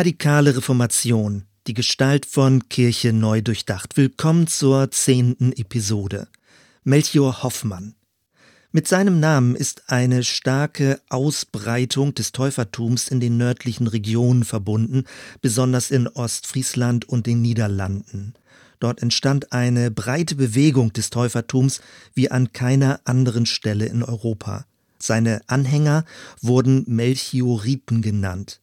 radikale Reformation, die Gestalt von Kirche neu durchdacht. Willkommen zur zehnten Episode. Melchior Hoffmann. Mit seinem Namen ist eine starke Ausbreitung des Täufertums in den nördlichen Regionen verbunden, besonders in Ostfriesland und den Niederlanden. Dort entstand eine breite Bewegung des Täufertums wie an keiner anderen Stelle in Europa. Seine Anhänger wurden Melchioriten genannt.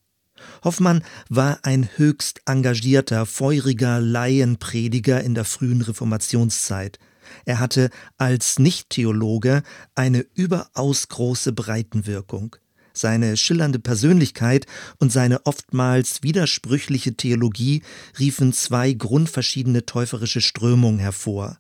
Hoffmann war ein höchst engagierter, feuriger Laienprediger in der frühen Reformationszeit. Er hatte als Nichttheologe eine überaus große Breitenwirkung. Seine schillernde Persönlichkeit und seine oftmals widersprüchliche Theologie riefen zwei grundverschiedene täuferische Strömungen hervor.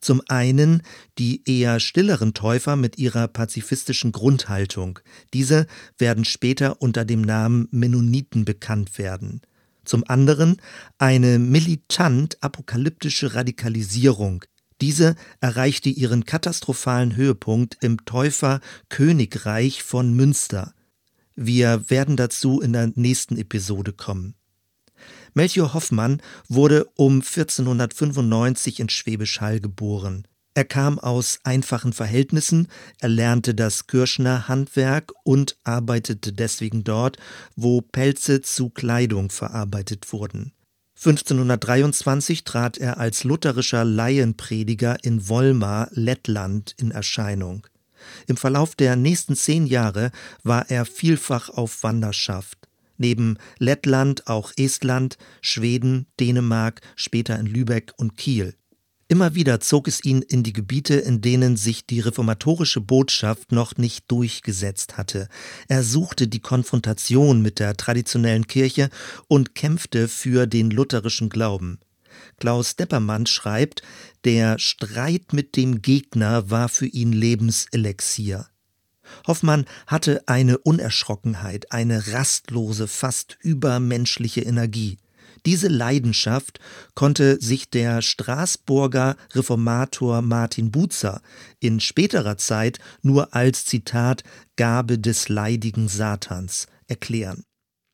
Zum einen die eher stilleren Täufer mit ihrer pazifistischen Grundhaltung. Diese werden später unter dem Namen Mennoniten bekannt werden. Zum anderen eine militant apokalyptische Radikalisierung. Diese erreichte ihren katastrophalen Höhepunkt im Täuferkönigreich von Münster. Wir werden dazu in der nächsten Episode kommen. Melchior Hoffmann wurde um 1495 in Schwäbisch Hall geboren. Er kam aus einfachen Verhältnissen, er lernte das Kirschner Handwerk und arbeitete deswegen dort, wo Pelze zu Kleidung verarbeitet wurden. 1523 trat er als lutherischer Laienprediger in Volmar, Lettland, in Erscheinung. Im Verlauf der nächsten zehn Jahre war er vielfach auf Wanderschaft neben Lettland auch Estland, Schweden, Dänemark, später in Lübeck und Kiel. Immer wieder zog es ihn in die Gebiete, in denen sich die reformatorische Botschaft noch nicht durchgesetzt hatte. Er suchte die Konfrontation mit der traditionellen Kirche und kämpfte für den lutherischen Glauben. Klaus Deppermann schreibt, der Streit mit dem Gegner war für ihn Lebenselixier. Hoffmann hatte eine Unerschrockenheit, eine rastlose, fast übermenschliche Energie. Diese Leidenschaft konnte sich der Straßburger Reformator Martin Buzer in späterer Zeit nur als Zitat Gabe des leidigen Satans erklären.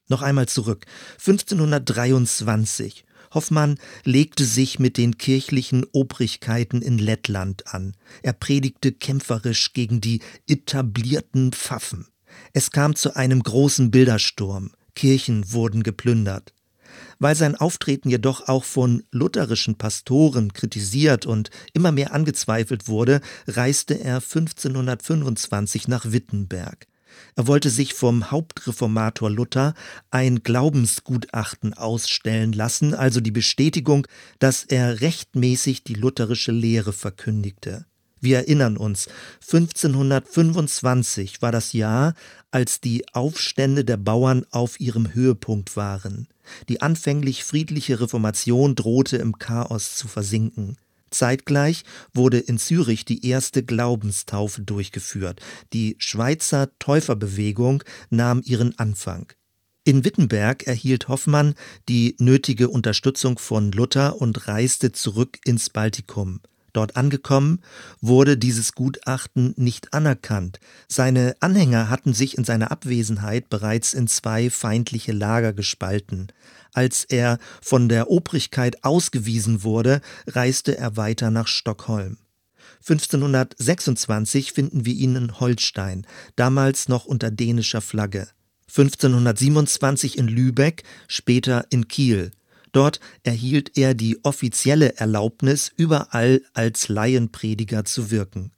Noch einmal zurück. 1523 Hoffmann legte sich mit den kirchlichen Obrigkeiten in Lettland an. Er predigte kämpferisch gegen die etablierten Pfaffen. Es kam zu einem großen Bildersturm. Kirchen wurden geplündert. Weil sein Auftreten jedoch auch von lutherischen Pastoren kritisiert und immer mehr angezweifelt wurde, reiste er 1525 nach Wittenberg. Er wollte sich vom Hauptreformator Luther ein Glaubensgutachten ausstellen lassen, also die Bestätigung, dass er rechtmäßig die lutherische Lehre verkündigte. Wir erinnern uns, 1525 war das Jahr, als die Aufstände der Bauern auf ihrem Höhepunkt waren. Die anfänglich friedliche Reformation drohte im Chaos zu versinken. Zeitgleich wurde in Zürich die erste Glaubenstaufe durchgeführt. Die Schweizer Täuferbewegung nahm ihren Anfang. In Wittenberg erhielt Hoffmann die nötige Unterstützung von Luther und reiste zurück ins Baltikum. Dort angekommen, wurde dieses Gutachten nicht anerkannt. Seine Anhänger hatten sich in seiner Abwesenheit bereits in zwei feindliche Lager gespalten. Als er von der Obrigkeit ausgewiesen wurde, reiste er weiter nach Stockholm. 1526 finden wir ihn in Holstein, damals noch unter dänischer Flagge. 1527 in Lübeck, später in Kiel. Dort erhielt er die offizielle Erlaubnis, überall als Laienprediger zu wirken.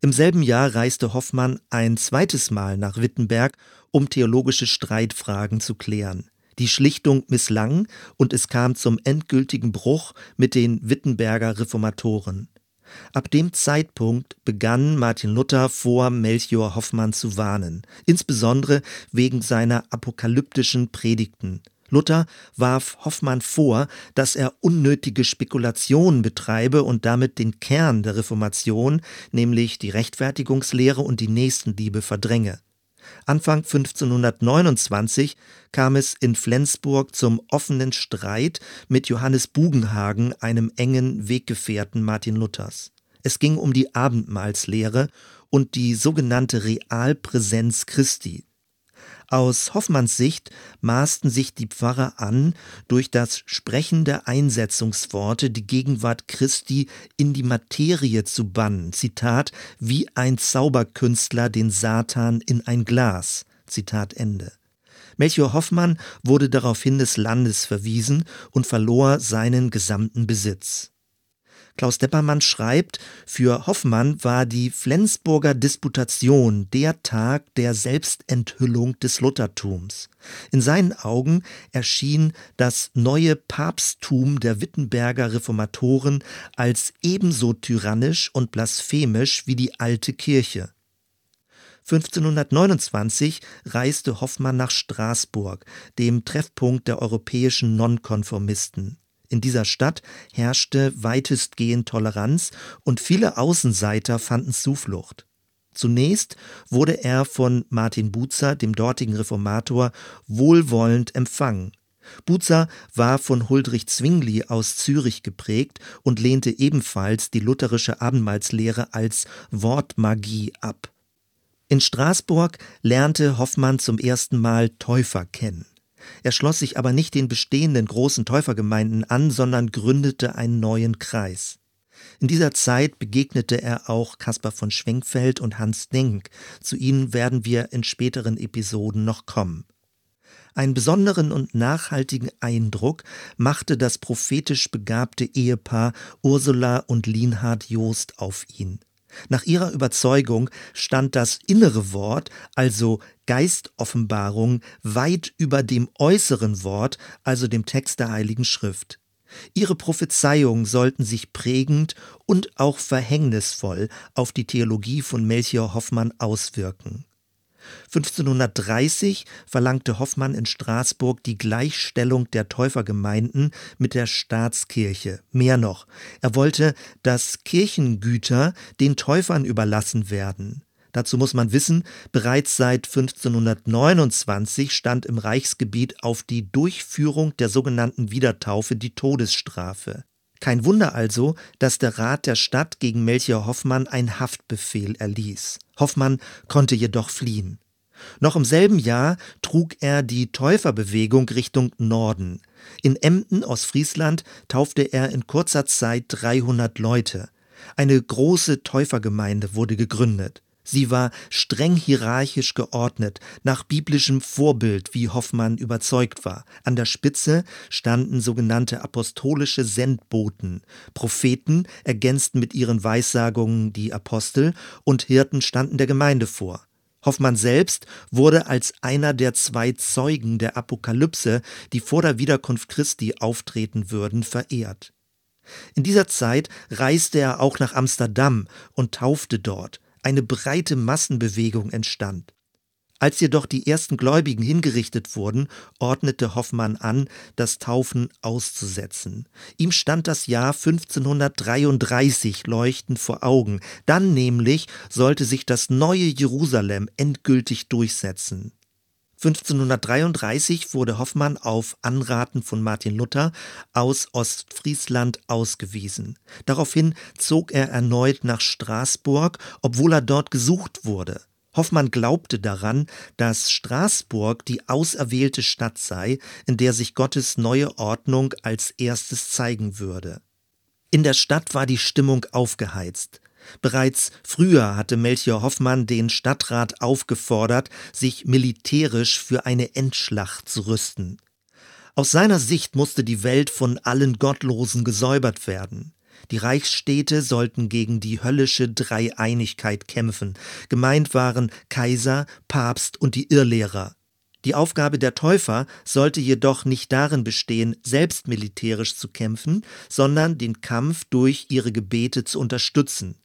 Im selben Jahr reiste Hoffmann ein zweites Mal nach Wittenberg, um theologische Streitfragen zu klären. Die Schlichtung misslang und es kam zum endgültigen Bruch mit den Wittenberger Reformatoren. Ab dem Zeitpunkt begann Martin Luther vor Melchior Hoffmann zu warnen, insbesondere wegen seiner apokalyptischen Predigten. Luther warf Hoffmann vor, dass er unnötige Spekulationen betreibe und damit den Kern der Reformation, nämlich die Rechtfertigungslehre und die Nächstenliebe, verdränge. Anfang 1529 kam es in Flensburg zum offenen Streit mit Johannes Bugenhagen, einem engen Weggefährten Martin Luthers. Es ging um die Abendmahlslehre und die sogenannte Realpräsenz Christi. Aus Hoffmanns Sicht maßten sich die Pfarrer an, durch das Sprechen der Einsetzungsworte die Gegenwart Christi in die Materie zu bannen. Zitat, wie ein Zauberkünstler den Satan in ein Glas. Zitat Ende. Melchior Hoffmann wurde daraufhin des Landes verwiesen und verlor seinen gesamten Besitz. Klaus Deppermann schreibt, für Hoffmann war die Flensburger Disputation der Tag der Selbstenthüllung des Luthertums. In seinen Augen erschien das neue Papsttum der Wittenberger Reformatoren als ebenso tyrannisch und blasphemisch wie die alte Kirche. 1529 reiste Hoffmann nach Straßburg, dem Treffpunkt der europäischen Nonkonformisten. In dieser Stadt herrschte weitestgehend Toleranz und viele Außenseiter fanden Zuflucht. Zunächst wurde er von Martin Buzer, dem dortigen Reformator, wohlwollend empfangen. Buzer war von Huldrych Zwingli aus Zürich geprägt und lehnte ebenfalls die lutherische Abendmahlslehre als Wortmagie ab. In Straßburg lernte Hoffmann zum ersten Mal Täufer kennen. Er schloss sich aber nicht den bestehenden großen Täufergemeinden an, sondern gründete einen neuen Kreis. In dieser Zeit begegnete er auch Caspar von Schwenkfeld und Hans Denk. Zu ihnen werden wir in späteren Episoden noch kommen. Einen besonderen und nachhaltigen Eindruck machte das prophetisch begabte Ehepaar Ursula und Lienhard Joost auf ihn. Nach ihrer Überzeugung stand das innere Wort, also Geistoffenbarung, weit über dem äußeren Wort, also dem Text der Heiligen Schrift. Ihre Prophezeiungen sollten sich prägend und auch verhängnisvoll auf die Theologie von Melchior Hoffmann auswirken. 1530 verlangte Hoffmann in Straßburg die Gleichstellung der Täufergemeinden mit der Staatskirche. Mehr noch, er wollte, dass Kirchengüter den Täufern überlassen werden. Dazu muss man wissen, bereits seit 1529 stand im Reichsgebiet auf die Durchführung der sogenannten Wiedertaufe die Todesstrafe. Kein Wunder also, dass der Rat der Stadt gegen Melchior Hoffmann ein Haftbefehl erließ. Hoffmann konnte jedoch fliehen. Noch im selben Jahr trug er die Täuferbewegung Richtung Norden. In Emden, Ostfriesland, taufte er in kurzer Zeit 300 Leute. Eine große Täufergemeinde wurde gegründet. Sie war streng hierarchisch geordnet, nach biblischem Vorbild, wie Hoffmann überzeugt war. An der Spitze standen sogenannte apostolische Sendboten. Propheten ergänzten mit ihren Weissagungen die Apostel und Hirten standen der Gemeinde vor. Hoffmann selbst wurde als einer der zwei Zeugen der Apokalypse, die vor der Wiederkunft Christi auftreten würden, verehrt. In dieser Zeit reiste er auch nach Amsterdam und taufte dort eine breite Massenbewegung entstand. Als jedoch die ersten Gläubigen hingerichtet wurden, ordnete Hoffmann an, das Taufen auszusetzen. Ihm stand das Jahr 1533 leuchtend vor Augen. Dann nämlich sollte sich das neue Jerusalem endgültig durchsetzen. 1533 wurde Hoffmann auf Anraten von Martin Luther aus Ostfriesland ausgewiesen. Daraufhin zog er erneut nach Straßburg, obwohl er dort gesucht wurde. Hoffmann glaubte daran, dass Straßburg die auserwählte Stadt sei, in der sich Gottes neue Ordnung als erstes zeigen würde. In der Stadt war die Stimmung aufgeheizt. Bereits früher hatte Melchior Hoffmann den Stadtrat aufgefordert, sich militärisch für eine Endschlacht zu rüsten. Aus seiner Sicht musste die Welt von allen Gottlosen gesäubert werden. Die Reichsstädte sollten gegen die höllische Dreieinigkeit kämpfen. Gemeint waren Kaiser, Papst und die Irrlehrer. Die Aufgabe der Täufer sollte jedoch nicht darin bestehen, selbst militärisch zu kämpfen, sondern den Kampf durch ihre Gebete zu unterstützen.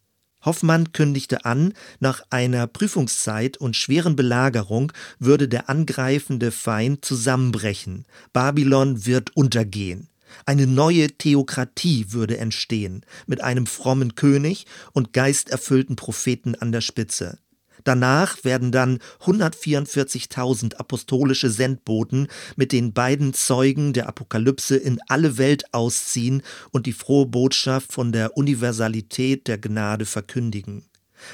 Hoffmann kündigte an, nach einer Prüfungszeit und schweren Belagerung würde der angreifende Feind zusammenbrechen. Babylon wird untergehen. Eine neue Theokratie würde entstehen, mit einem frommen König und geisterfüllten Propheten an der Spitze. Danach werden dann 144.000 apostolische Sendboten mit den beiden Zeugen der Apokalypse in alle Welt ausziehen und die frohe Botschaft von der Universalität der Gnade verkündigen.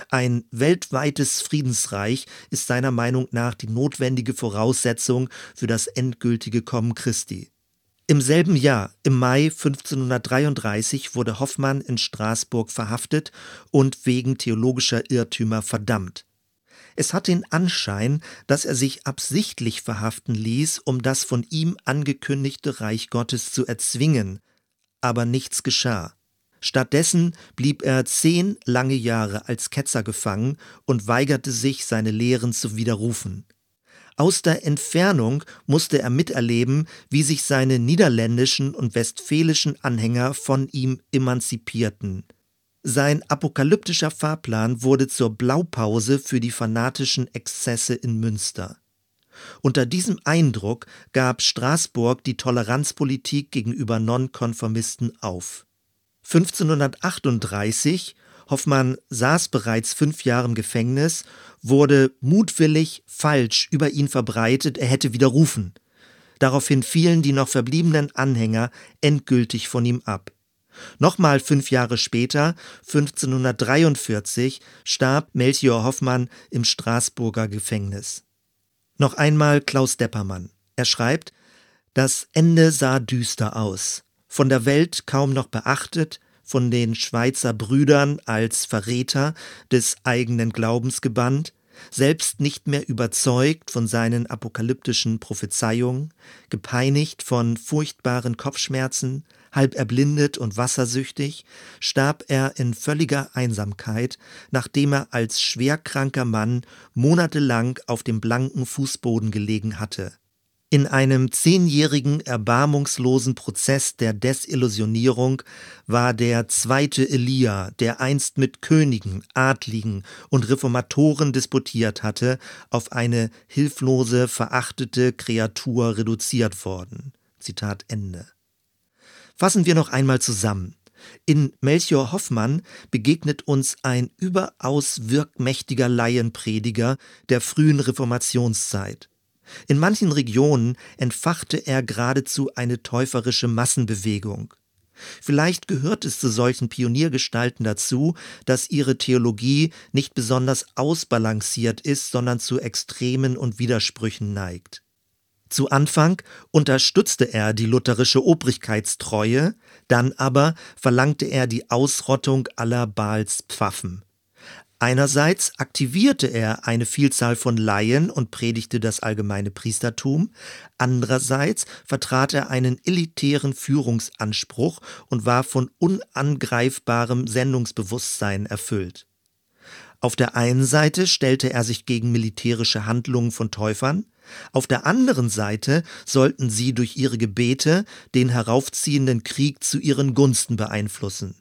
Ein weltweites Friedensreich ist seiner Meinung nach die notwendige Voraussetzung für das endgültige Kommen Christi. Im selben Jahr, im Mai 1533, wurde Hoffmann in Straßburg verhaftet und wegen theologischer Irrtümer verdammt. Es hat den Anschein, dass er sich absichtlich verhaften ließ, um das von ihm angekündigte Reich Gottes zu erzwingen, aber nichts geschah. Stattdessen blieb er zehn lange Jahre als Ketzer gefangen und weigerte sich, seine Lehren zu widerrufen. Aus der Entfernung musste er miterleben, wie sich seine niederländischen und westfälischen Anhänger von ihm emanzipierten. Sein apokalyptischer Fahrplan wurde zur Blaupause für die fanatischen Exzesse in Münster. Unter diesem Eindruck gab Straßburg die Toleranzpolitik gegenüber Nonkonformisten auf. 1538 Hoffmann saß bereits fünf Jahre im Gefängnis, wurde mutwillig falsch über ihn verbreitet, er hätte widerrufen. Daraufhin fielen die noch verbliebenen Anhänger endgültig von ihm ab. Nochmal fünf Jahre später, 1543, starb Melchior Hoffmann im Straßburger Gefängnis. Noch einmal Klaus Deppermann. Er schreibt, das Ende sah düster aus, von der Welt kaum noch beachtet, von den Schweizer Brüdern als Verräter des eigenen Glaubens gebannt, selbst nicht mehr überzeugt von seinen apokalyptischen Prophezeiungen, gepeinigt von furchtbaren Kopfschmerzen, halb erblindet und wassersüchtig, starb er in völliger Einsamkeit, nachdem er als schwerkranker Mann monatelang auf dem blanken Fußboden gelegen hatte. In einem zehnjährigen erbarmungslosen Prozess der Desillusionierung war der zweite Elia, der einst mit Königen, Adligen und Reformatoren disputiert hatte, auf eine hilflose, verachtete Kreatur reduziert worden. Zitat Ende. Fassen wir noch einmal zusammen. In Melchior Hoffmann begegnet uns ein überaus wirkmächtiger Laienprediger der frühen Reformationszeit. In manchen Regionen entfachte er geradezu eine täuferische Massenbewegung. Vielleicht gehört es zu solchen Pioniergestalten dazu, dass ihre Theologie nicht besonders ausbalanciert ist, sondern zu Extremen und Widersprüchen neigt. Zu Anfang unterstützte er die lutherische Obrigkeitstreue, dann aber verlangte er die Ausrottung aller Baals Pfaffen. Einerseits aktivierte er eine Vielzahl von Laien und predigte das allgemeine Priestertum, andererseits vertrat er einen elitären Führungsanspruch und war von unangreifbarem Sendungsbewusstsein erfüllt. Auf der einen Seite stellte er sich gegen militärische Handlungen von Täufern, auf der anderen Seite sollten sie durch ihre Gebete den heraufziehenden Krieg zu ihren Gunsten beeinflussen.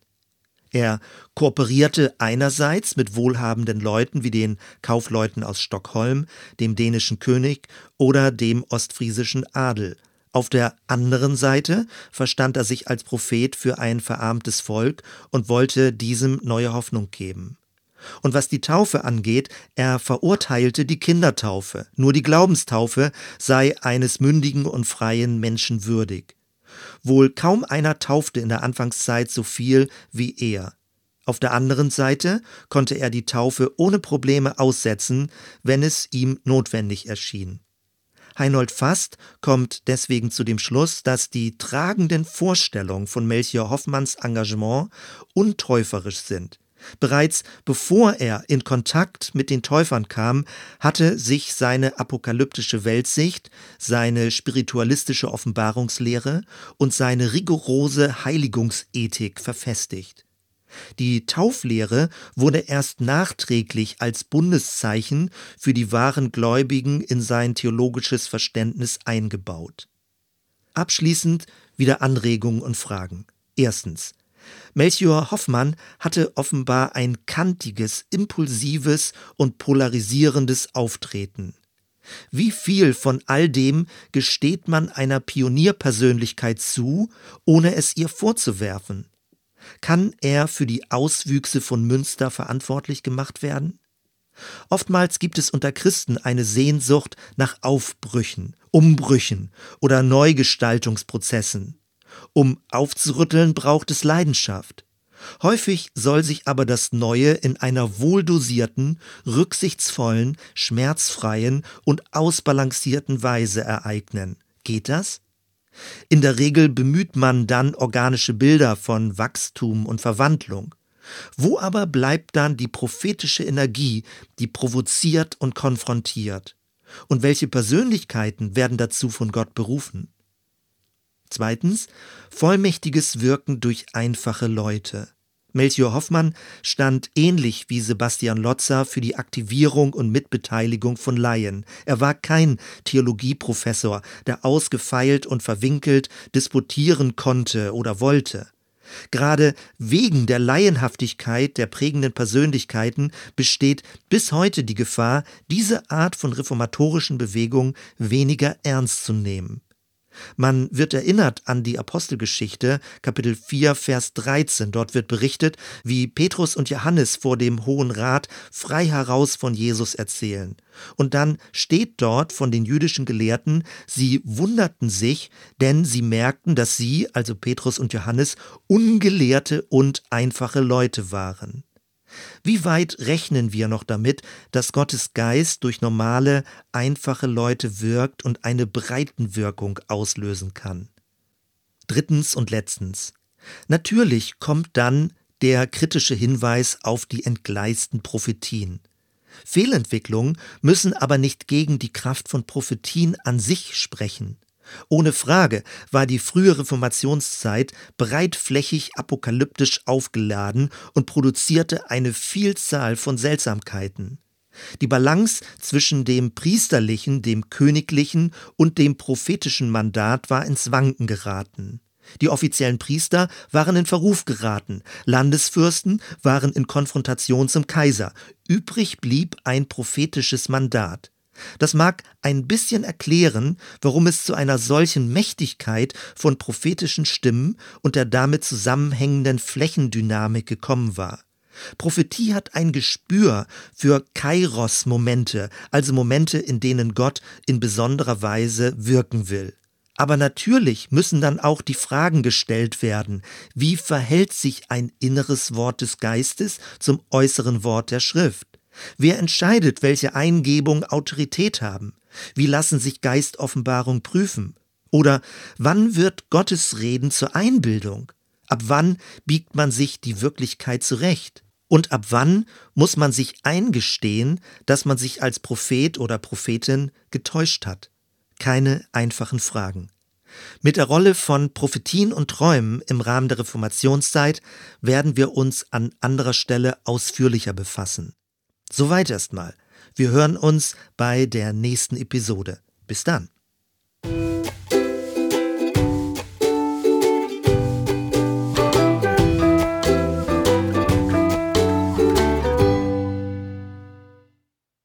Er kooperierte einerseits mit wohlhabenden Leuten wie den Kaufleuten aus Stockholm, dem dänischen König oder dem ostfriesischen Adel. Auf der anderen Seite verstand er sich als Prophet für ein verarmtes Volk und wollte diesem neue Hoffnung geben. Und was die Taufe angeht, er verurteilte die Kindertaufe. Nur die Glaubenstaufe sei eines mündigen und freien Menschen würdig. Wohl kaum einer taufte in der Anfangszeit so viel wie er. Auf der anderen Seite konnte er die Taufe ohne Probleme aussetzen, wenn es ihm notwendig erschien. Heinold Fast kommt deswegen zu dem Schluss, dass die tragenden Vorstellungen von Melchior Hoffmanns Engagement untäuferisch sind. Bereits bevor er in Kontakt mit den Täufern kam, hatte sich seine apokalyptische Weltsicht, seine spiritualistische Offenbarungslehre und seine rigorose Heiligungsethik verfestigt. Die Tauflehre wurde erst nachträglich als Bundeszeichen für die wahren Gläubigen in sein theologisches Verständnis eingebaut. Abschließend wieder Anregungen und Fragen. Erstens. Melchior Hoffmann hatte offenbar ein kantiges, impulsives und polarisierendes Auftreten. Wie viel von all dem gesteht man einer Pionierpersönlichkeit zu, ohne es ihr vorzuwerfen? Kann er für die Auswüchse von Münster verantwortlich gemacht werden? Oftmals gibt es unter Christen eine Sehnsucht nach Aufbrüchen, Umbrüchen oder Neugestaltungsprozessen. Um aufzurütteln, braucht es Leidenschaft. Häufig soll sich aber das Neue in einer wohldosierten, rücksichtsvollen, schmerzfreien und ausbalancierten Weise ereignen. Geht das? In der Regel bemüht man dann organische Bilder von Wachstum und Verwandlung. Wo aber bleibt dann die prophetische Energie, die provoziert und konfrontiert? Und welche Persönlichkeiten werden dazu von Gott berufen? Zweitens, vollmächtiges Wirken durch einfache Leute. Melchior Hoffmann stand ähnlich wie Sebastian Lotzer für die Aktivierung und Mitbeteiligung von Laien. Er war kein Theologieprofessor, der ausgefeilt und verwinkelt disputieren konnte oder wollte. Gerade wegen der Laienhaftigkeit der prägenden Persönlichkeiten besteht bis heute die Gefahr, diese Art von reformatorischen Bewegung weniger ernst zu nehmen. Man wird erinnert an die Apostelgeschichte, Kapitel 4, Vers 13. Dort wird berichtet, wie Petrus und Johannes vor dem Hohen Rat frei heraus von Jesus erzählen. Und dann steht dort von den jüdischen Gelehrten, sie wunderten sich, denn sie merkten, dass sie, also Petrus und Johannes, ungelehrte und einfache Leute waren. Wie weit rechnen wir noch damit, dass Gottes Geist durch normale, einfache Leute wirkt und eine Breitenwirkung auslösen kann? Drittens und letztens. Natürlich kommt dann der kritische Hinweis auf die entgleisten Prophetien. Fehlentwicklungen müssen aber nicht gegen die Kraft von Prophetien an sich sprechen. Ohne Frage war die frühe Reformationszeit breitflächig apokalyptisch aufgeladen und produzierte eine Vielzahl von Seltsamkeiten. Die Balance zwischen dem priesterlichen, dem königlichen und dem prophetischen Mandat war ins Wanken geraten. Die offiziellen Priester waren in Verruf geraten, Landesfürsten waren in Konfrontation zum Kaiser, übrig blieb ein prophetisches Mandat. Das mag ein bisschen erklären, warum es zu einer solchen Mächtigkeit von prophetischen Stimmen und der damit zusammenhängenden Flächendynamik gekommen war. Prophetie hat ein Gespür für Kairos-Momente, also Momente, in denen Gott in besonderer Weise wirken will. Aber natürlich müssen dann auch die Fragen gestellt werden, wie verhält sich ein inneres Wort des Geistes zum äußeren Wort der Schrift? Wer entscheidet, welche Eingebungen Autorität haben? Wie lassen sich Geistoffenbarung prüfen? Oder wann wird Gottes Reden zur Einbildung? Ab wann biegt man sich die Wirklichkeit zurecht? Und ab wann muss man sich eingestehen, dass man sich als Prophet oder Prophetin getäuscht hat? Keine einfachen Fragen. Mit der Rolle von Prophetien und Träumen im Rahmen der Reformationszeit werden wir uns an anderer Stelle ausführlicher befassen. Soweit erstmal. Wir hören uns bei der nächsten Episode. Bis dann.